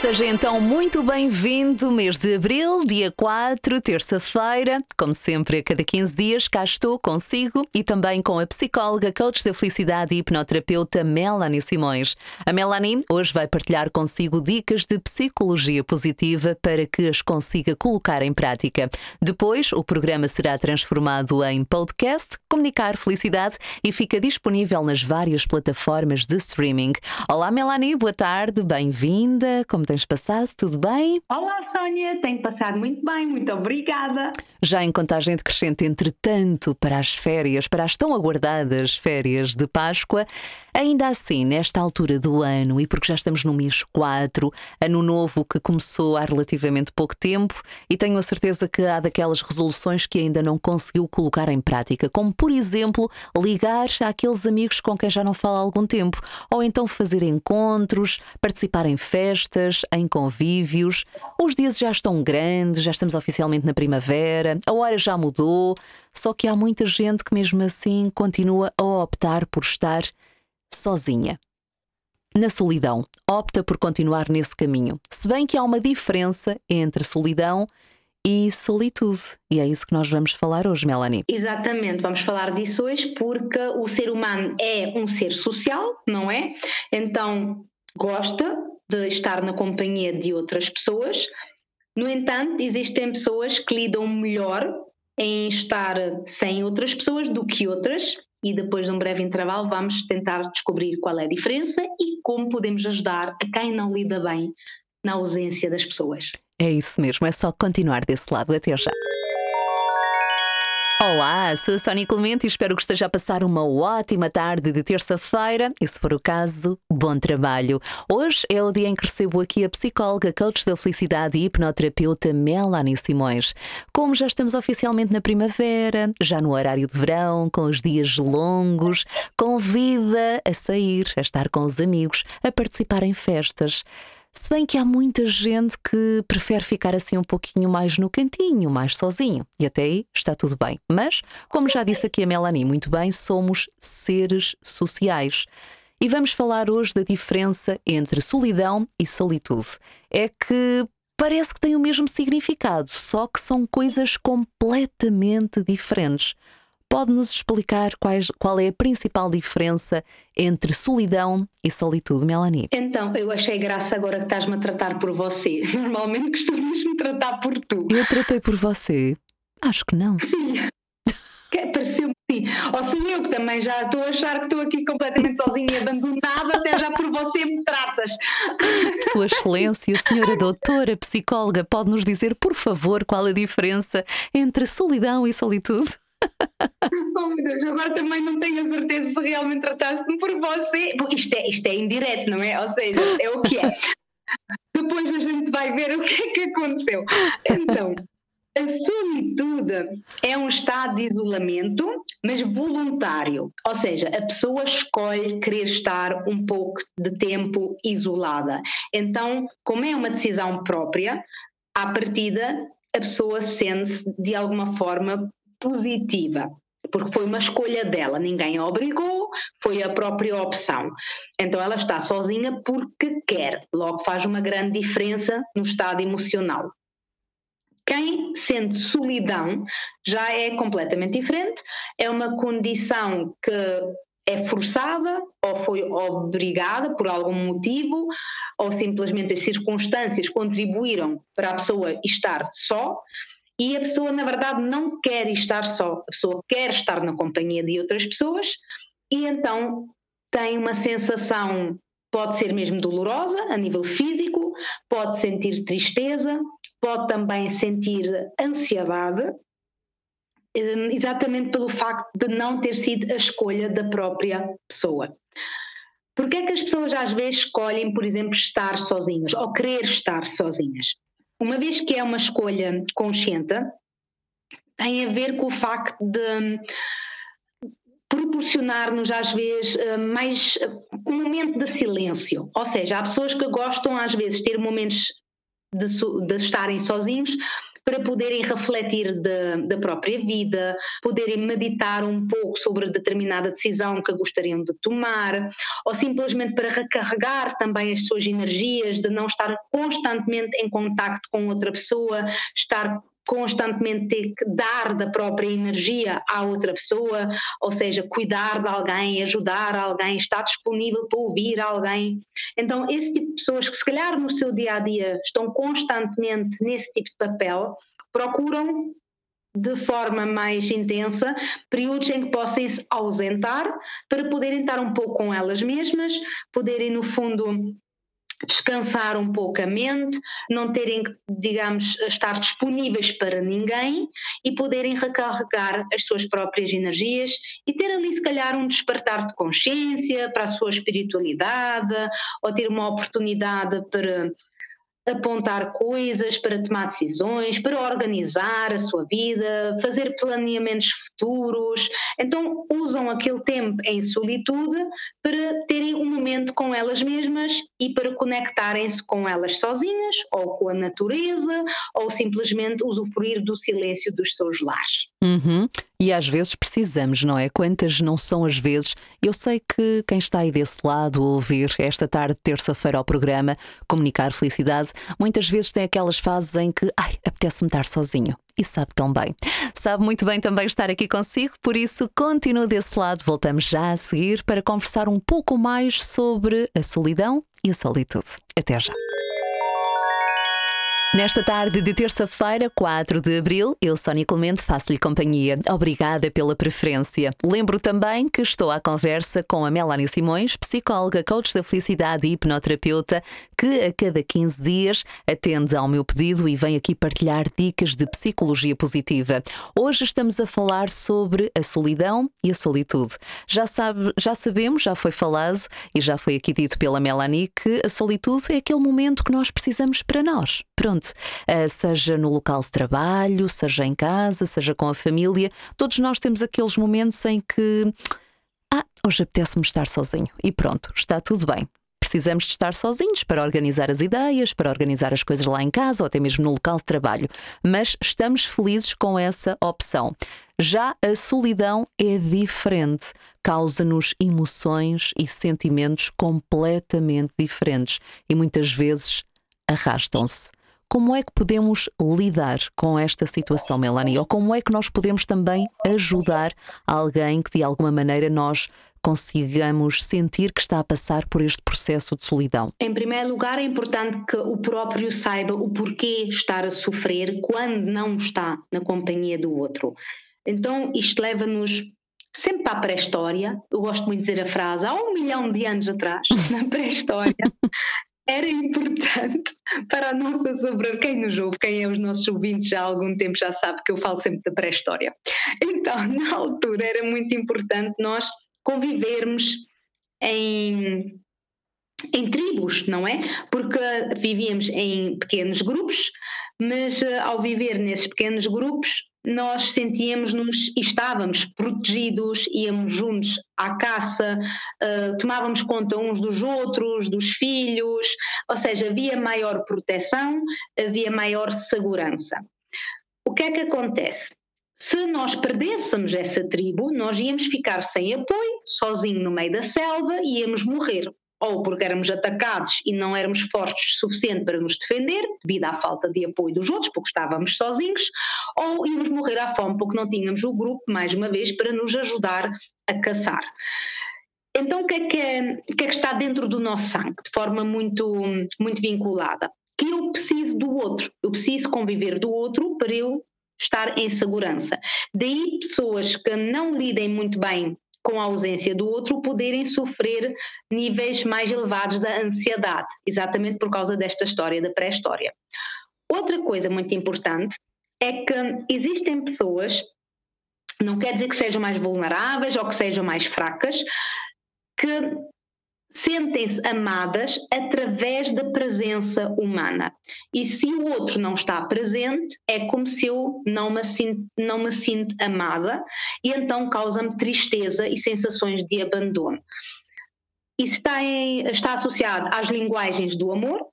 Seja então muito bem-vindo, mês de abril, dia 4, terça-feira. Como sempre, a cada 15 dias, cá estou consigo e também com a psicóloga, coach da felicidade e hipnoterapeuta Melanie Simões. A Melanie hoje vai partilhar consigo dicas de psicologia positiva para que as consiga colocar em prática. Depois, o programa será transformado em podcast, Comunicar Felicidade e fica disponível nas várias plataformas de streaming. Olá, Melanie, boa tarde, bem-vinda. Como tens passado? Tudo bem? Olá, Sónia, tenho passado muito bem, muito obrigada. Já em contagem decrescente, entretanto, para as férias, para as tão aguardadas férias de Páscoa, ainda assim, nesta altura do ano, e porque já estamos no mês 4, ano novo que começou há relativamente pouco tempo, e tenho a certeza que há daquelas resoluções que ainda não conseguiu colocar em prática, como por exemplo, ligar àqueles amigos com quem já não fala há algum tempo, ou então fazer encontros, participar em festas em convívios. Os dias já estão grandes, já estamos oficialmente na primavera, a hora já mudou, só que há muita gente que, mesmo assim, continua a optar por estar sozinha. Na solidão, opta por continuar nesse caminho. Se bem que há uma diferença entre solidão e solitude. E é isso que nós vamos falar hoje, Melanie. Exatamente, vamos falar disso hoje porque o ser humano é um ser social, não é? Então gosta de estar na companhia de outras pessoas. No entanto, existem pessoas que lidam melhor em estar sem outras pessoas do que outras, e depois de um breve intervalo vamos tentar descobrir qual é a diferença e como podemos ajudar a quem não lida bem na ausência das pessoas. É isso mesmo, é só continuar desse lado. Até já. Olá, sou a Sónia Clemente e espero que esteja a passar uma ótima tarde de terça-feira e, se for o caso, bom trabalho. Hoje é o dia em que recebo aqui a psicóloga, coach da felicidade e hipnoterapeuta Melanie Simões. Como já estamos oficialmente na primavera, já no horário de verão, com os dias longos, convida a sair, a estar com os amigos, a participar em festas. Se bem que há muita gente que prefere ficar assim um pouquinho mais no cantinho, mais sozinho. E até aí está tudo bem. Mas, como já disse aqui a Melanie muito bem, somos seres sociais. E vamos falar hoje da diferença entre solidão e solitude. É que parece que têm o mesmo significado, só que são coisas completamente diferentes. Pode-nos explicar quais, qual é a principal diferença entre solidão e solitude, Melanie? Então, eu achei graça agora que estás-me a tratar por você. Normalmente costumas me tratar por tu. Eu tratei por você? Acho que não. Sim. Pareceu-me sim. Ou sou eu que também já estou a achar que estou aqui completamente sozinha e abandonada, até já por você me tratas. Sua Excelência, Senhora Doutora, Psicóloga, pode nos dizer, por favor, qual a diferença entre solidão e solitude? Oh meu Deus, agora também não tenho a certeza se realmente trataste-me por você. Bom, isto é, isto é indireto, não é? Ou seja, é o que é. Depois a gente vai ver o que é que aconteceu. Então, a solitude é um estado de isolamento, mas voluntário. Ou seja, a pessoa escolhe querer estar um pouco de tempo isolada. Então, como é uma decisão própria, à partida a pessoa sente-se de alguma forma positiva, porque foi uma escolha dela, ninguém a obrigou, foi a própria opção. Então ela está sozinha porque quer, logo faz uma grande diferença no estado emocional. Quem sente solidão já é completamente diferente, é uma condição que é forçada ou foi obrigada por algum motivo, ou simplesmente as circunstâncias contribuíram para a pessoa estar só e a pessoa, na verdade, não quer estar só, a pessoa quer estar na companhia de outras pessoas e então tem uma sensação, pode ser mesmo dolorosa a nível físico, pode sentir tristeza, pode também sentir ansiedade, hum, exatamente pelo facto de não ter sido a escolha da própria pessoa. Porquê é que as pessoas às vezes escolhem, por exemplo, estar sozinhas ou querer estar sozinhas? Uma vez que é uma escolha consciente, tem a ver com o facto de proporcionar-nos às vezes eh, mais um momento de silêncio. Ou seja, há pessoas que gostam às vezes de ter momentos de, de estarem sozinhos para poderem refletir da própria vida, poderem meditar um pouco sobre determinada decisão que gostariam de tomar, ou simplesmente para recarregar também as suas energias, de não estar constantemente em contacto com outra pessoa, estar constantemente ter que dar da própria energia à outra pessoa, ou seja, cuidar de alguém, ajudar alguém, estar disponível para ouvir alguém. Então, esse tipo de pessoas que se calhar no seu dia a dia estão constantemente nesse tipo de papel, procuram de forma mais intensa períodos em que possam se ausentar para poderem estar um pouco com elas mesmas, poderem no fundo descansar um pouco a mente, não terem que, digamos, estar disponíveis para ninguém e poderem recarregar as suas próprias energias e ter ali, se calhar, um despertar de consciência para a sua espiritualidade ou ter uma oportunidade para apontar coisas, para tomar decisões, para organizar a sua vida, fazer planeamentos futuros. Então, usam aquele tempo em solitude para terem um momento com elas mesmas e para conectarem-se com elas sozinhas ou com a natureza ou simplesmente usufruir do silêncio dos seus lares. Uhum. E às vezes precisamos, não é? Quantas não são as vezes? Eu sei que quem está aí desse lado a ouvir esta tarde, terça-feira, ao programa Comunicar Felicidade, muitas vezes tem aquelas fases em que, ai, apetece-me estar sozinho. E sabe tão bem. Sabe muito bem também estar aqui consigo, por isso continua desse lado. Voltamos já a seguir para conversar um pouco mais sobre a solidão e a solitude. Até já. Nesta tarde de terça-feira, 4 de abril, eu, Sónia Clemente, faço-lhe companhia. Obrigada pela preferência. Lembro também que estou à conversa com a Melanie Simões, psicóloga, coach da felicidade e hipnoterapeuta, que a cada 15 dias atende ao meu pedido e vem aqui partilhar dicas de psicologia positiva. Hoje estamos a falar sobre a solidão e a solitude. Já, sabe, já sabemos, já foi falado e já foi aqui dito pela Melanie que a solitude é aquele momento que nós precisamos para nós. Pronto, uh, seja no local de trabalho, seja em casa, seja com a família, todos nós temos aqueles momentos em que. Ah, hoje apetece-me estar sozinho. E pronto, está tudo bem. Precisamos de estar sozinhos para organizar as ideias, para organizar as coisas lá em casa ou até mesmo no local de trabalho. Mas estamos felizes com essa opção. Já a solidão é diferente, causa-nos emoções e sentimentos completamente diferentes e muitas vezes arrastam-se. Como é que podemos lidar com esta situação, Melanie? Ou como é que nós podemos também ajudar alguém que de alguma maneira nós consigamos sentir que está a passar por este processo de solidão? Em primeiro lugar, é importante que o próprio saiba o porquê estar a sofrer quando não está na companhia do outro. Então, isto leva-nos sempre para a pré-história. Eu gosto muito de dizer a frase há um milhão de anos atrás, na pré-história, era importante para a nossa sobrevivência. Quem nos ouve, quem é os nossos ouvintes já há algum tempo já sabe que eu falo sempre da pré-história. Então, na altura, era muito importante nós convivermos em, em tribos, não é? Porque vivíamos em pequenos grupos, mas eh, ao viver nesses pequenos grupos, nós sentíamos-nos e estávamos protegidos, íamos juntos à caça, uh, tomávamos conta uns dos outros, dos filhos, ou seja, havia maior proteção, havia maior segurança. O que é que acontece? Se nós perdêssemos essa tribo, nós íamos ficar sem apoio, sozinho no meio da selva, íamos morrer ou porque éramos atacados e não éramos fortes o suficiente para nos defender, devido à falta de apoio dos outros, porque estávamos sozinhos, ou íamos morrer à fome porque não tínhamos o grupo, mais uma vez, para nos ajudar a caçar. Então, o que, é que, é, que é que está dentro do nosso sangue, de forma muito, muito vinculada? Que eu preciso do outro, eu preciso conviver do outro para eu estar em segurança. Daí pessoas que não lidem muito bem com a ausência do outro, poderem sofrer níveis mais elevados da ansiedade, exatamente por causa desta história da pré-história. Outra coisa muito importante é que existem pessoas, não quer dizer que sejam mais vulneráveis ou que sejam mais fracas, que sentem-se amadas através da presença humana. E se o outro não está presente, é como se eu não me sinto, não me sinto amada e então causa-me tristeza e sensações de abandono. Isso está, em, está associado às linguagens do amor,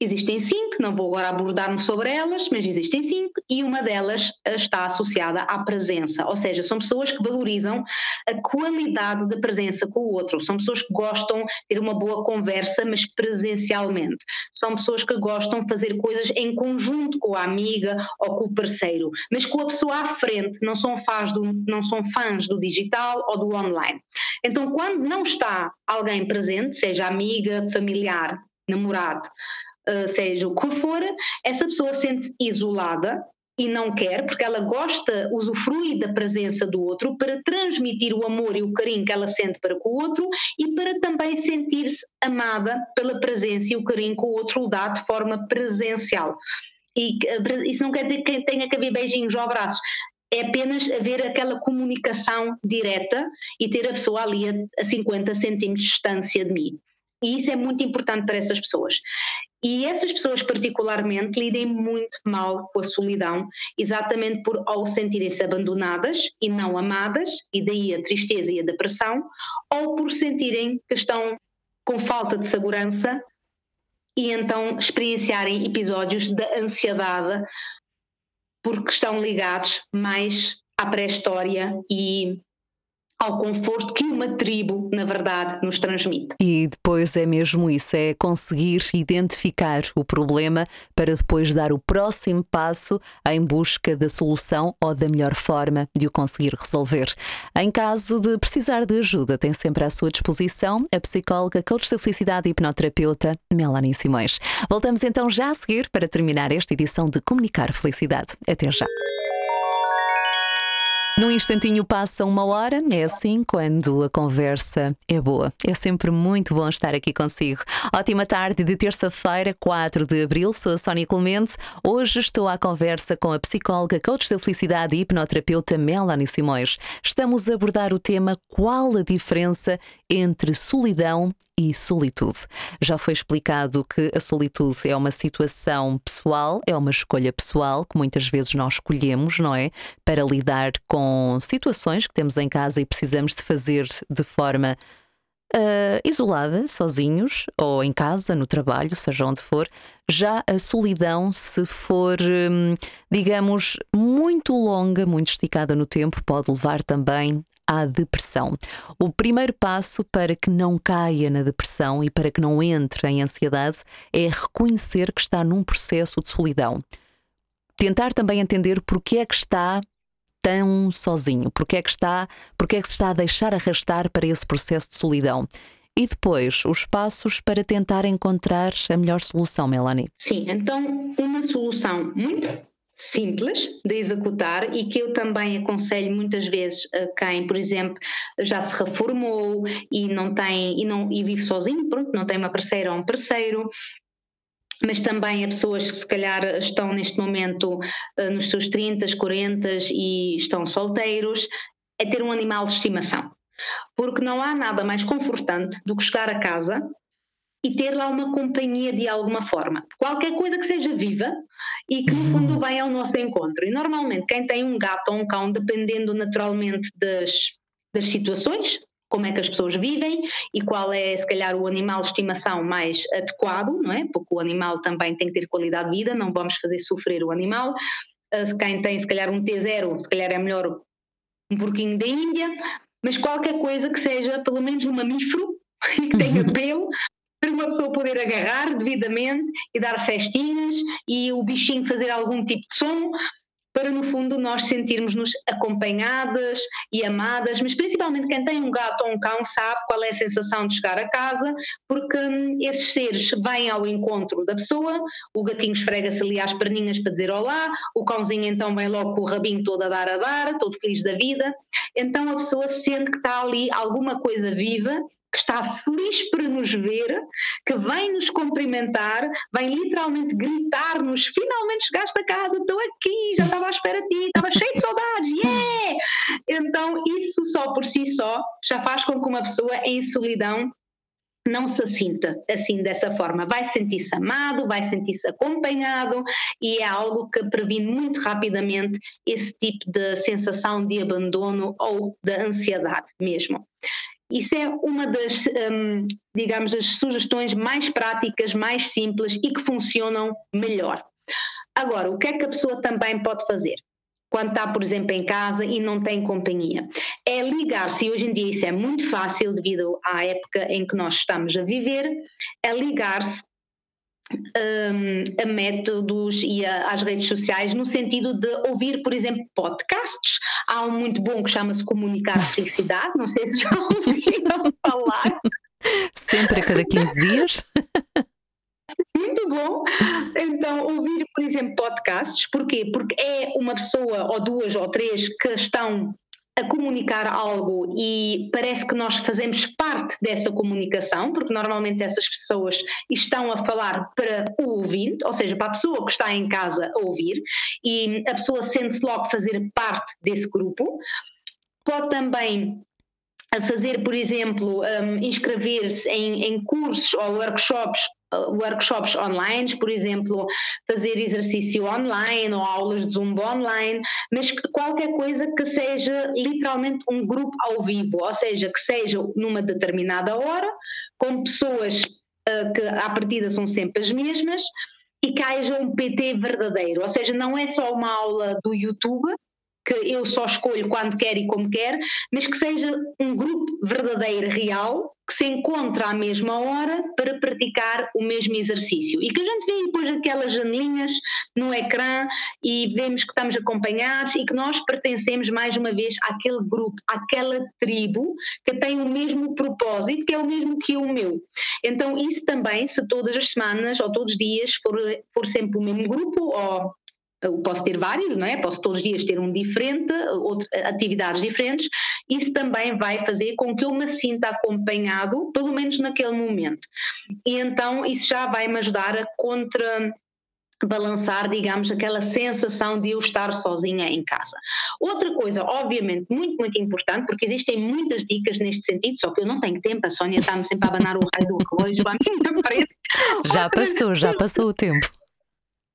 Existem cinco, não vou agora abordar-me sobre elas, mas existem cinco, e uma delas está associada à presença, ou seja, são pessoas que valorizam a qualidade da presença com o outro, são pessoas que gostam de ter uma boa conversa, mas presencialmente, são pessoas que gostam de fazer coisas em conjunto com a amiga ou com o parceiro, mas com a pessoa à frente, não são fãs do, não são fãs do digital ou do online. Então, quando não está alguém presente, seja amiga, familiar, namorado, eh, seja o que for, essa pessoa sente isolada e não quer, porque ela gosta, usufrui da presença do outro para transmitir o amor e o carinho que ela sente para com o outro e para também sentir-se amada pela presença e o carinho que o outro lhe dá de forma presencial. E isso não quer dizer que tenha que haver beijinhos ou abraços, é apenas haver aquela comunicação direta e ter a pessoa ali a 50 centímetros de distância de mim. E isso é muito importante para essas pessoas. E essas pessoas, particularmente, lidem muito mal com a solidão, exatamente por ao sentirem-se abandonadas e não amadas, e daí a tristeza e a depressão, ou por sentirem que estão com falta de segurança e então experienciarem episódios de ansiedade porque estão ligados mais à pré-história e ao conforto que uma tribo, na verdade, nos transmite. E depois é mesmo isso, é conseguir identificar o problema para depois dar o próximo passo em busca da solução ou da melhor forma de o conseguir resolver. Em caso de precisar de ajuda, tem sempre à sua disposição a psicóloga, coach da felicidade e hipnoterapeuta Melanie Simões. Voltamos então já a seguir para terminar esta edição de Comunicar Felicidade. Até já. Num instantinho passa uma hora, é assim quando a conversa é boa. É sempre muito bom estar aqui consigo. Ótima tarde de terça-feira, 4 de abril. Sou a Sónia Clemente. Hoje estou à conversa com a psicóloga, coach da felicidade e hipnoterapeuta Melanie Simões. Estamos a abordar o tema Qual a diferença entre solidão e solitude. Já foi explicado que a solitude é uma situação pessoal, é uma escolha pessoal que muitas vezes nós escolhemos, não é? Para lidar com situações que temos em casa e precisamos de fazer de forma Uh, isolada, sozinhos, ou em casa, no trabalho, seja onde for. Já a solidão, se for, hum, digamos, muito longa, muito esticada no tempo, pode levar também à depressão. O primeiro passo para que não caia na depressão e para que não entre em ansiedade é reconhecer que está num processo de solidão. Tentar também entender porque é que está tão sozinho, porque é que está, porque é que se está a deixar arrastar para esse processo de solidão. E depois, os passos para tentar encontrar a melhor solução, Melanie. Sim, então uma solução muito simples de executar e que eu também aconselho muitas vezes a quem, por exemplo, já se reformou e não tem e não e vive sozinho, pronto, não tem uma parceira ou um parceiro, mas também a pessoas que se calhar estão neste momento uh, nos seus 30, 40 e estão solteiros, é ter um animal de estimação. Porque não há nada mais confortante do que chegar a casa e ter lá uma companhia de alguma forma. Qualquer coisa que seja viva e que no fundo venha ao nosso encontro. E normalmente quem tem um gato ou um cão, dependendo naturalmente das, das situações, como é que as pessoas vivem e qual é, se calhar, o animal de estimação mais adequado, não é? Porque o animal também tem que ter qualidade de vida, não vamos fazer sofrer o animal. Ah, quem tem, se calhar, um T0, se calhar é melhor um porquinho da Índia, mas qualquer coisa que seja, pelo menos, um mamífero e que tenha pelo, para uma pessoa poder agarrar devidamente e dar festinhas e o bichinho fazer algum tipo de som, para no fundo nós sentirmos-nos acompanhadas e amadas, mas principalmente quem tem um gato ou um cão sabe qual é a sensação de chegar a casa, porque hum, esses seres vêm ao encontro da pessoa, o gatinho esfrega-se ali às perninhas para dizer olá, o cãozinho então vem logo com o rabinho todo a dar a dar, todo feliz da vida, então a pessoa sente que está ali alguma coisa viva que está feliz por nos ver, que vem nos cumprimentar, vem literalmente gritar-nos: finalmente chegaste a casa, estou aqui, já estava à espera de ti, estava cheio de saudades, yeah! Então, isso só por si só já faz com que uma pessoa em solidão não se sinta assim dessa forma. Vai sentir-se amado, vai sentir-se acompanhado e é algo que previne muito rapidamente esse tipo de sensação de abandono ou de ansiedade mesmo. Isso é uma das, um, digamos, as sugestões mais práticas, mais simples e que funcionam melhor. Agora, o que é que a pessoa também pode fazer? Quando está, por exemplo, em casa e não tem companhia, é ligar-se, e hoje em dia isso é muito fácil devido à época em que nós estamos a viver, é ligar-se um, a métodos e a, às redes sociais no sentido de ouvir, por exemplo, podcasts. Há um muito bom que chama-se Comunicar Felicidade, não sei se já ouviram falar. Sempre a cada 15 dias. Muito bom. Então, ouvir, por exemplo, podcasts, porquê? Porque é uma pessoa, ou duas, ou três, que estão a comunicar algo e parece que nós fazemos parte dessa comunicação, porque normalmente essas pessoas estão a falar para o ouvinte, ou seja, para a pessoa que está em casa a ouvir, e a pessoa sente-se logo fazer parte desse grupo. Pode também a fazer, por exemplo, um, inscrever-se em, em cursos ou workshops workshops online, por exemplo, fazer exercício online ou aulas de Zumba online, mas qualquer coisa que seja literalmente um grupo ao vivo, ou seja, que seja numa determinada hora, com pessoas uh, que à partida são sempre as mesmas e que haja um PT verdadeiro, ou seja, não é só uma aula do YouTube, que eu só escolho quando quer e como quer, mas que seja um grupo verdadeiro, real, que se encontra à mesma hora para praticar o mesmo exercício. E que a gente vê depois aquelas janelinhas no ecrã e vemos que estamos acompanhados e que nós pertencemos mais uma vez àquele grupo, àquela tribo que tem o mesmo propósito, que é o mesmo que o meu. Então, isso também, se todas as semanas ou todos os dias for, for sempre o mesmo grupo ou eu posso ter vários, não é? Posso todos os dias ter um diferente, outro, atividades diferentes. Isso também vai fazer com que eu me sinta acompanhado, pelo menos naquele momento. E então isso já vai me ajudar a contra balançar, digamos, aquela sensação de eu estar sozinha em casa. Outra coisa, obviamente, muito, muito importante, porque existem muitas dicas neste sentido, só que eu não tenho tempo, a Sónia está-me sempre a abanar o raio do relógio à minha frente. Já passou, já passou o tempo.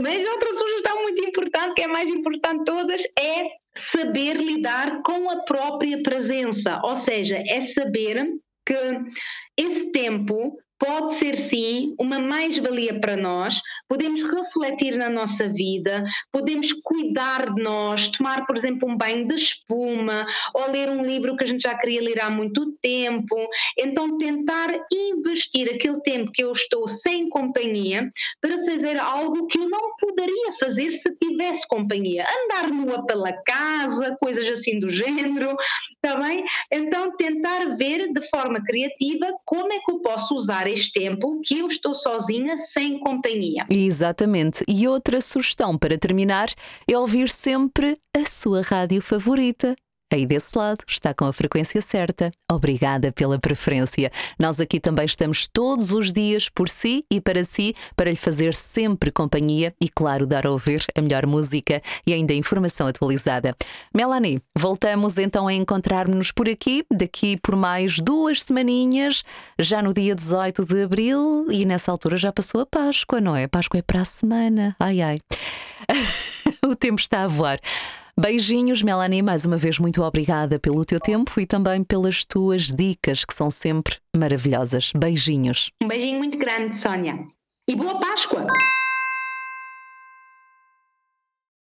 Mas outra sugestão muito importante, que é a mais importante de todas, é saber lidar com a própria presença, ou seja, é saber que esse tempo pode ser sim uma mais-valia para nós, podemos refletir na nossa vida, podemos cuidar de nós, tomar, por exemplo, um banho de espuma ou ler um livro que a gente já queria ler há muito tempo. Então, tentar investir aquele tempo que eu estou sem companhia para fazer algo que eu não poderia fazer se tivesse companhia. Andar nua pela casa, coisas assim do género, está bem? Então, tentar ver de forma criativa como é que eu posso usar este tempo que eu estou sozinha, sem companhia. Exatamente. E outra sugestão para terminar é ouvir sempre a sua rádio favorita. Aí desse lado está com a frequência certa. Obrigada pela preferência. Nós aqui também estamos todos os dias por si e para si, para lhe fazer sempre companhia e, claro, dar a ouvir a melhor música e ainda informação atualizada. Melanie, voltamos então a encontrar-nos por aqui, daqui por mais duas semaninhas, já no dia 18 de abril, e nessa altura já passou a Páscoa, não é? Páscoa é para a semana. Ai ai. o tempo está a voar. Beijinhos, Melanie, mais uma vez muito obrigada pelo teu tempo e também pelas tuas dicas, que são sempre maravilhosas. Beijinhos. Um beijinho muito grande, Sónia. E boa Páscoa!